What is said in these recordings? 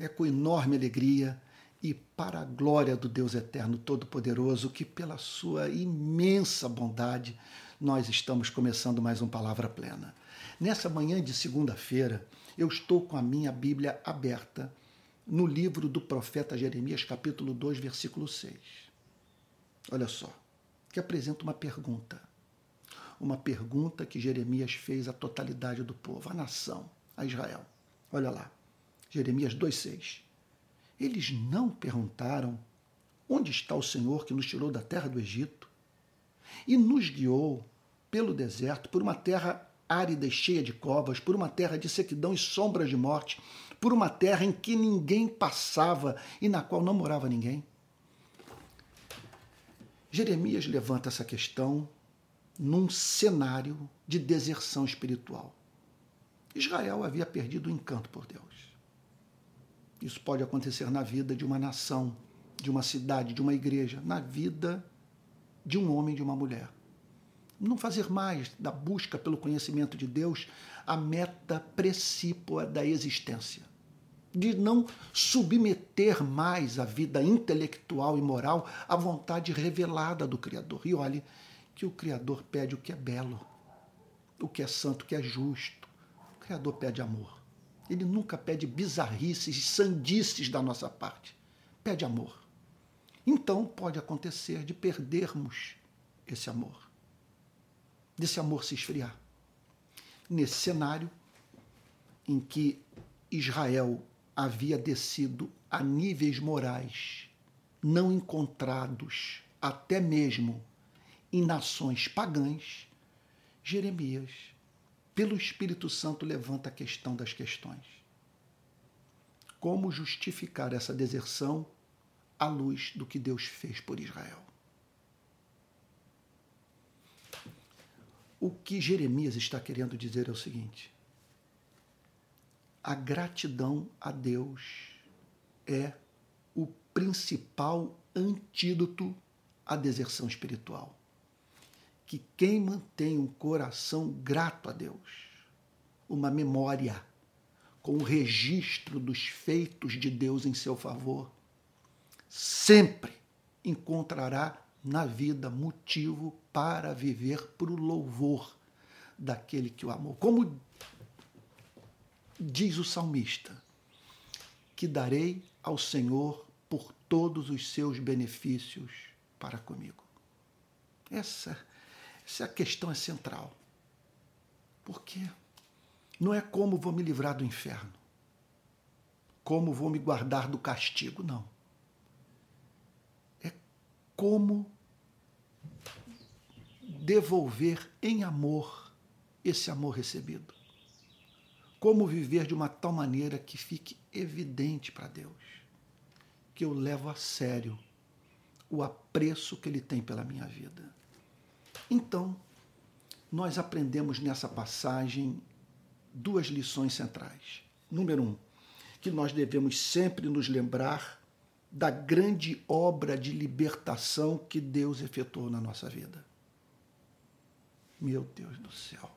É com enorme alegria e para a glória do Deus Eterno Todo-Poderoso que, pela sua imensa bondade, nós estamos começando mais um Palavra Plena. Nessa manhã de segunda-feira, eu estou com a minha Bíblia aberta no livro do profeta Jeremias, capítulo 2, versículo 6. Olha só, que apresenta uma pergunta. Uma pergunta que Jeremias fez à totalidade do povo, à nação, a Israel. Olha lá, Jeremias 2,6. Eles não perguntaram onde está o Senhor que nos tirou da terra do Egito e nos guiou pelo deserto, por uma terra árida e cheia de covas, por uma terra de sequidão e sombras de morte, por uma terra em que ninguém passava e na qual não morava ninguém. Jeremias levanta essa questão num cenário de deserção espiritual. Israel havia perdido o encanto por Deus. Isso pode acontecer na vida de uma nação, de uma cidade, de uma igreja, na vida de um homem de uma mulher. Não fazer mais da busca pelo conhecimento de Deus a meta precípua da existência. De não submeter mais a vida intelectual e moral à vontade revelada do Criador. E olhe que o Criador pede o que é belo, o que é santo, o que é justo Criador pede amor. Ele nunca pede bizarrices e sandices da nossa parte. Pede amor. Então pode acontecer de perdermos esse amor, desse amor se esfriar. Nesse cenário em que Israel havia descido a níveis morais não encontrados até mesmo em nações pagãs, Jeremias pelo Espírito Santo, levanta a questão das questões. Como justificar essa deserção à luz do que Deus fez por Israel? O que Jeremias está querendo dizer é o seguinte: a gratidão a Deus é o principal antídoto à deserção espiritual que quem mantém um coração grato a Deus, uma memória com o registro dos feitos de Deus em seu favor, sempre encontrará na vida motivo para viver para o louvor daquele que o amou. Como diz o salmista, que darei ao Senhor por todos os seus benefícios para comigo. Essa essa é a questão é central. Por quê? Não é como vou me livrar do inferno, como vou me guardar do castigo, não. É como devolver em amor esse amor recebido. Como viver de uma tal maneira que fique evidente para Deus que eu levo a sério o apreço que Ele tem pela minha vida. Então, nós aprendemos nessa passagem duas lições centrais. Número um, que nós devemos sempre nos lembrar da grande obra de libertação que Deus efetuou na nossa vida. Meu Deus do céu.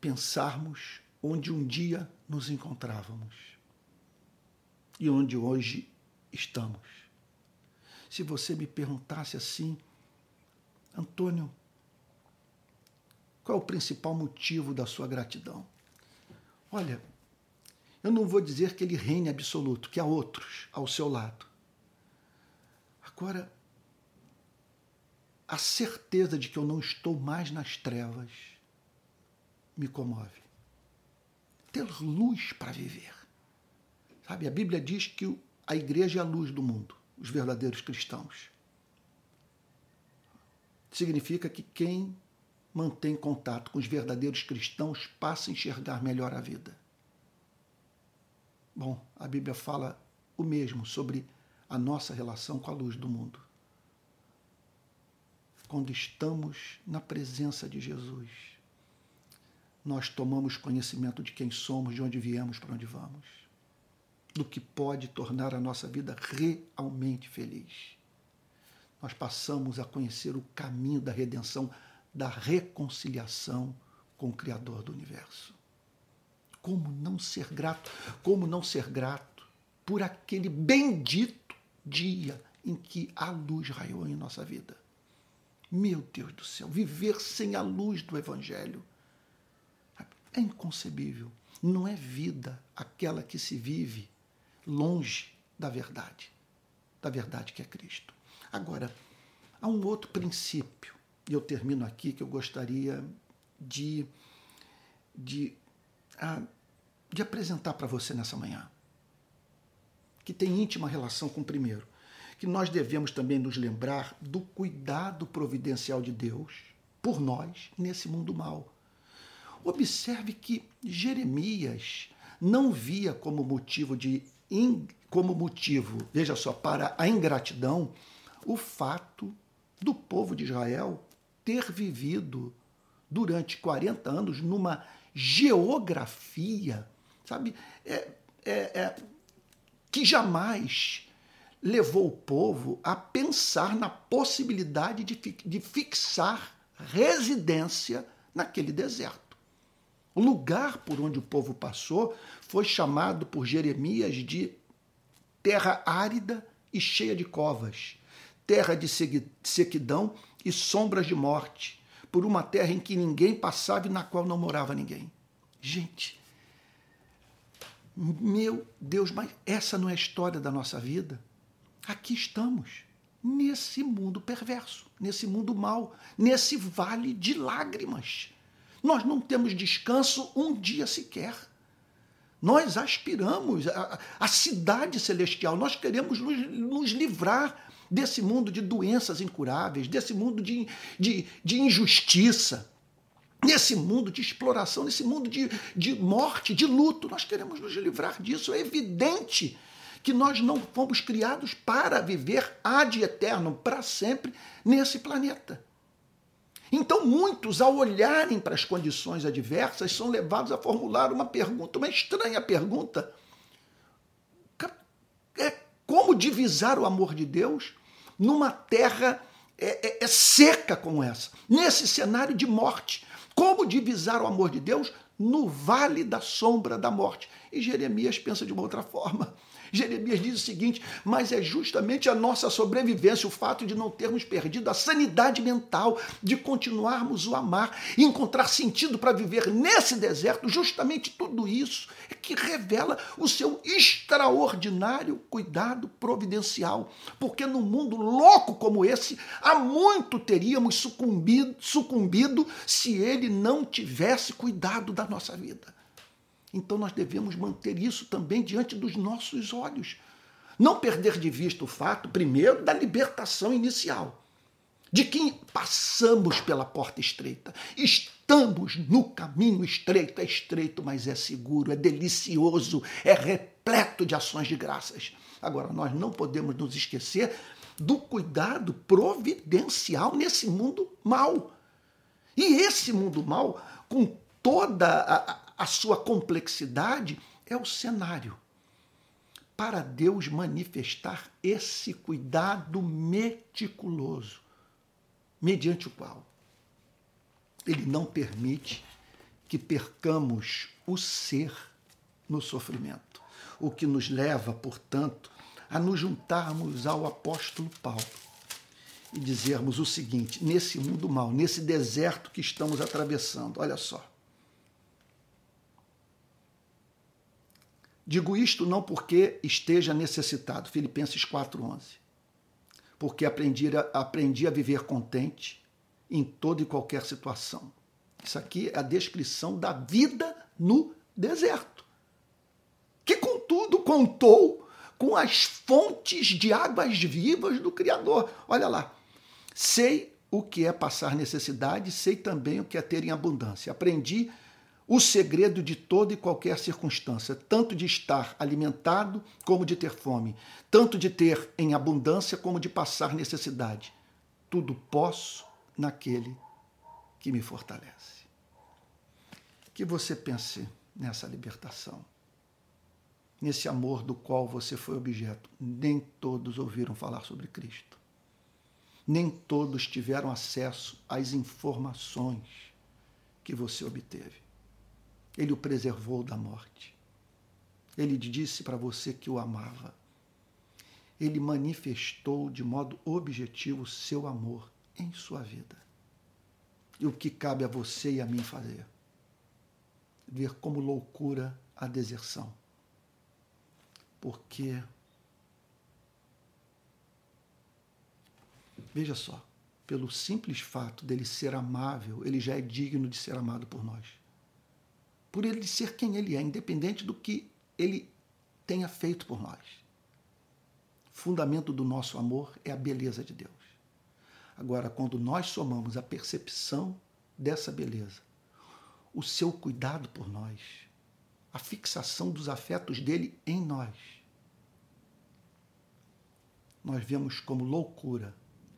Pensarmos onde um dia nos encontrávamos e onde hoje estamos. Se você me perguntasse assim, Antônio, qual é o principal motivo da sua gratidão? Olha, eu não vou dizer que ele reine absoluto, que há outros ao seu lado. Agora, a certeza de que eu não estou mais nas trevas me comove. Ter luz para viver. Sabe, a Bíblia diz que a igreja é a luz do mundo, os verdadeiros cristãos significa que quem mantém contato com os verdadeiros cristãos passa a enxergar melhor a vida. Bom, a Bíblia fala o mesmo sobre a nossa relação com a luz do mundo. Quando estamos na presença de Jesus, nós tomamos conhecimento de quem somos, de onde viemos, para onde vamos, do que pode tornar a nossa vida realmente feliz nós passamos a conhecer o caminho da redenção, da reconciliação com o Criador do universo. Como não ser grato? Como não ser grato por aquele bendito dia em que a luz raiou em nossa vida? Meu Deus do céu, viver sem a luz do Evangelho é inconcebível. Não é vida aquela que se vive longe da verdade, da verdade que é Cristo. Agora, há um outro princípio, e eu termino aqui, que eu gostaria de, de, ah, de apresentar para você nessa manhã, que tem íntima relação com o primeiro, que nós devemos também nos lembrar do cuidado providencial de Deus por nós nesse mundo mal. Observe que Jeremias não via como motivo de como motivo, veja só, para a ingratidão, o fato do povo de Israel ter vivido durante 40 anos numa geografia, sabe, é, é, é, que jamais levou o povo a pensar na possibilidade de, de fixar residência naquele deserto. O lugar por onde o povo passou foi chamado por Jeremias de terra árida e cheia de covas, terra de sequidão e sombras de morte, por uma terra em que ninguém passava e na qual não morava ninguém. Gente, meu Deus, mas essa não é a história da nossa vida? Aqui estamos, nesse mundo perverso, nesse mundo mau, nesse vale de lágrimas. Nós não temos descanso um dia sequer. Nós aspiramos à, cidade celestial, nós queremos nos, nos, livrar desse mundo de doenças incuráveis, desse mundo de, de, de injustiça, nesse mundo de exploração, nesse mundo de, de morte, de luto. Nós queremos nos livrar disso. É evidente que nós não fomos criados para viver ad eterno, para sempre, nesse planeta. Então, muitos, ao olharem para as condições adversas, são levados a formular uma pergunta, uma estranha pergunta. Como divisar o amor de Deus numa terra é, é, é seca como essa, nesse cenário de morte? Como divisar o amor de Deus no vale da sombra da morte? E Jeremias pensa de uma outra forma. Jeremias diz o seguinte: mas é justamente a nossa sobrevivência, o fato de não termos perdido a sanidade mental, de continuarmos o amar e encontrar sentido para viver nesse deserto, justamente tudo isso é que revela o seu extraordinário cuidado providencial. Porque num mundo louco como esse, há muito teríamos sucumbido, sucumbido se ele não tivesse cuidado da nossa vida. Então nós devemos manter isso também diante dos nossos olhos. Não perder de vista o fato, primeiro, da libertação inicial, de que passamos pela porta estreita, estamos no caminho estreito, é estreito, mas é seguro, é delicioso, é repleto de ações de graças. Agora, nós não podemos nos esquecer do cuidado providencial nesse mundo mal. E esse mundo mal, com toda a, a sua complexidade, é o cenário. Para Deus manifestar esse cuidado meticuloso, mediante o qual ele não permite que percamos o ser no sofrimento, o que nos leva, portanto, a nos juntarmos ao apóstolo Paulo e dizermos o seguinte: nesse mundo mal, nesse deserto que estamos atravessando, olha só, Digo isto não porque esteja necessitado, Filipenses 4:11. Porque aprendi a, aprendi a viver contente em toda e qualquer situação. Isso aqui é a descrição da vida no deserto. Que contudo contou com as fontes de águas vivas do Criador. Olha lá. Sei o que é passar necessidade, sei também o que é ter em abundância. Aprendi o segredo de toda e qualquer circunstância, tanto de estar alimentado como de ter fome, tanto de ter em abundância como de passar necessidade. Tudo posso naquele que me fortalece. Que você pense nessa libertação, nesse amor do qual você foi objeto. Nem todos ouviram falar sobre Cristo. Nem todos tiveram acesso às informações que você obteve Ele o preservou da morte. Ele disse para você que o amava. Ele manifestou de modo objetivo seu amor em sua vida. E o que cabe a você e a mim fazer? Ver como loucura a deserção. Porque, veja só, pelo simples fato dele ser amável, ele já é digno de ser amado por nós. Por ele ser quem ele é, independente do que ele tenha feito por nós. Fundamento do nosso amor é a beleza de Deus. Agora, quando nós somamos a percepção dessa beleza, o seu cuidado por nós, a fixação dos afetos dele em nós, nós vemos como loucura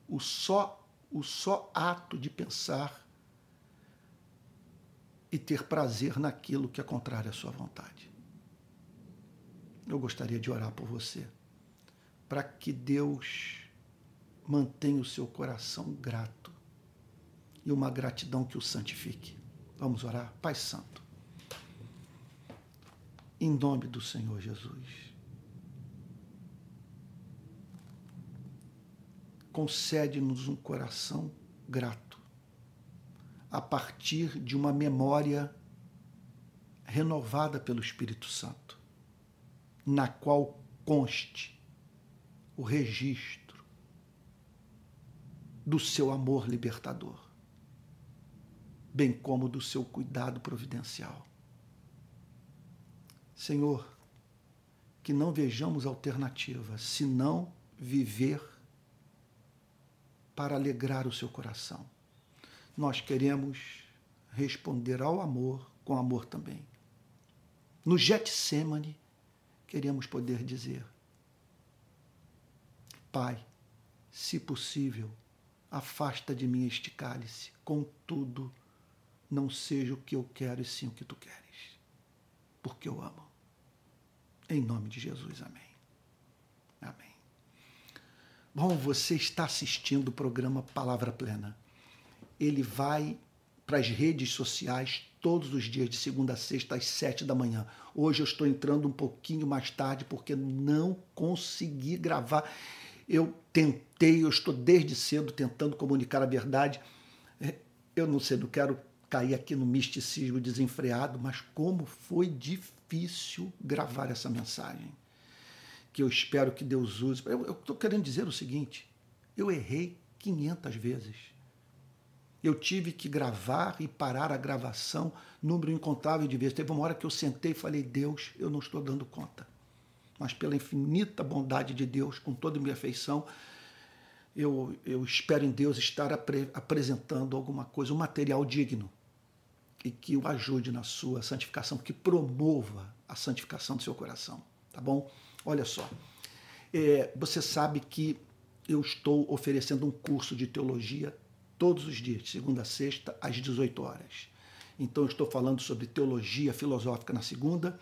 o só o só ato de pensar e ter prazer naquilo que é contrário à sua vontade. Eu gostaria de orar por você, para que Deus mantenha o seu coração grato e uma gratidão que o santifique. Vamos orar? Pai Santo, em nome do Senhor Jesus, concede-nos um coração grato, a partir de uma memória renovada pelo Espírito Santo, na qual conste o registro do seu amor libertador, bem como do seu cuidado providencial. Senhor, que não vejamos alternativa senão viver para alegrar o seu coração. Nós queremos responder ao amor com amor também. No Getsemane, queremos poder dizer: Pai, se possível, afasta de mim este cálice, contudo, não seja o que eu quero e sim o que tu queres, porque eu amo. Em nome de Jesus, amém. Amém. Bom, você está assistindo o programa Palavra Plena. Ele vai para as redes sociais todos os dias, de segunda a sexta, às sete da manhã. Hoje eu estou entrando um pouquinho mais tarde porque não consegui gravar. Eu tentei, eu estou desde cedo tentando comunicar a verdade. É, eu não sei, não quero cair aqui no misticismo desenfreado, mas como foi difícil gravar essa mensagem que eu espero que Deus use. Eu estou querendo dizer o seguinte: eu errei 500 vezes. Eu tive que gravar e parar a gravação número incontável de vezes. Teve uma hora que eu sentei e falei: Deus, eu não estou dando conta. Mas pela infinita bondade de Deus, com toda a minha afeição, eu, eu espero em Deus estar apre, apresentando alguma coisa, um material digno e que o ajude na sua santificação, que promova a santificação do seu coração. Tá bom? Olha só, é, você sabe que eu estou oferecendo um curso de teologia todos os dias, de segunda a sexta, às 18 horas. Então, estou falando sobre teologia filosófica na segunda,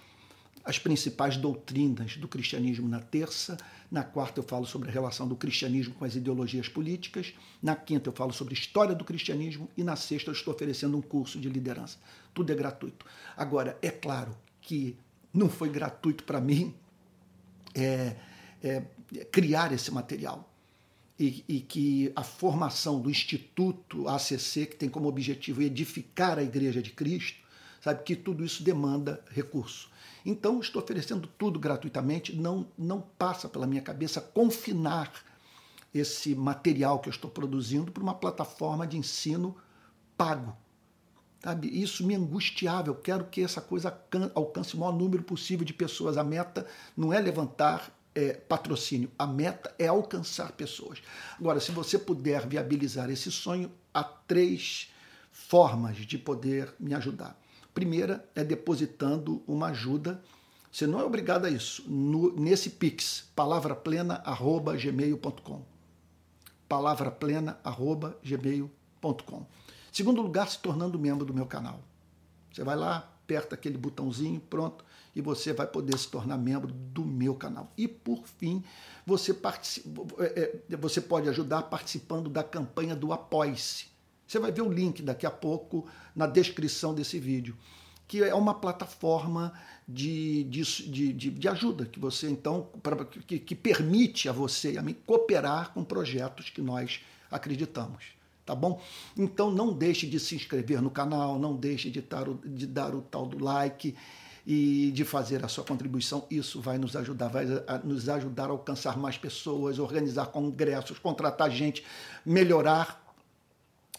as principais doutrinas do cristianismo na terça, na quarta eu falo sobre a relação do cristianismo com as ideologias políticas, na quinta eu falo sobre história do cristianismo e na sexta eu estou oferecendo um curso de liderança. Tudo é gratuito. Agora, é claro que não foi gratuito para mim é, é, criar esse material. E, e, que a formação do Instituto ACC, que tem como objetivo edificar a Igreja de Cristo, sabe que tudo isso demanda recurso. Então, estou oferecendo tudo gratuitamente, não, não passa pela minha cabeça confinar esse material que eu estou produzindo para uma plataforma de ensino pago. Sabe? Isso me angustiava. Eu quero que essa coisa alcance o maior número possível de pessoas. A meta não é levantar é, patrocínio, a meta é alcançar pessoas. Agora, se você puder viabilizar esse sonho, há três formas de poder me ajudar. Primeira é depositando uma ajuda. Você não é obrigado a isso. No, nesse Pix, palavraplena.gmail.com. Palavraplena.gmail.com. Segundo lugar, se tornando membro do meu canal. Você vai lá, aperta aquele botãozinho, pronto, e você vai poder se tornar membro do meu canal. E por fim, você, é, é, você pode ajudar participando da campanha do Apoie-se. Você vai ver o link daqui a pouco na descrição desse vídeo. que é uma plataforma de, de, de, de ajuda que você então pra, que, que permite a você e a mim cooperar com projetos que nós acreditamos tá bom? Então não deixe de se inscrever no canal, não deixe de dar o, de dar o tal do like e de fazer a sua contribuição. Isso vai nos ajudar, vai nos ajudar a alcançar mais pessoas, organizar congressos, contratar gente, melhorar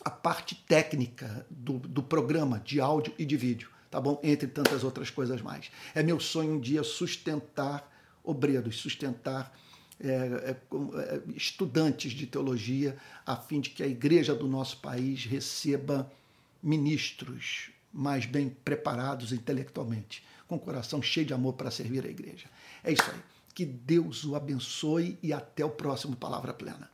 a parte técnica do, do programa de áudio e de vídeo, tá bom? Entre tantas outras coisas mais. É meu sonho um dia sustentar obreiros, sustentar é, é, é, estudantes de teologia, a fim de que a igreja do nosso país receba ministros mais bem preparados intelectualmente, com o coração cheio de amor para servir a igreja. É isso aí. Que Deus o abençoe e até o próximo Palavra Plena.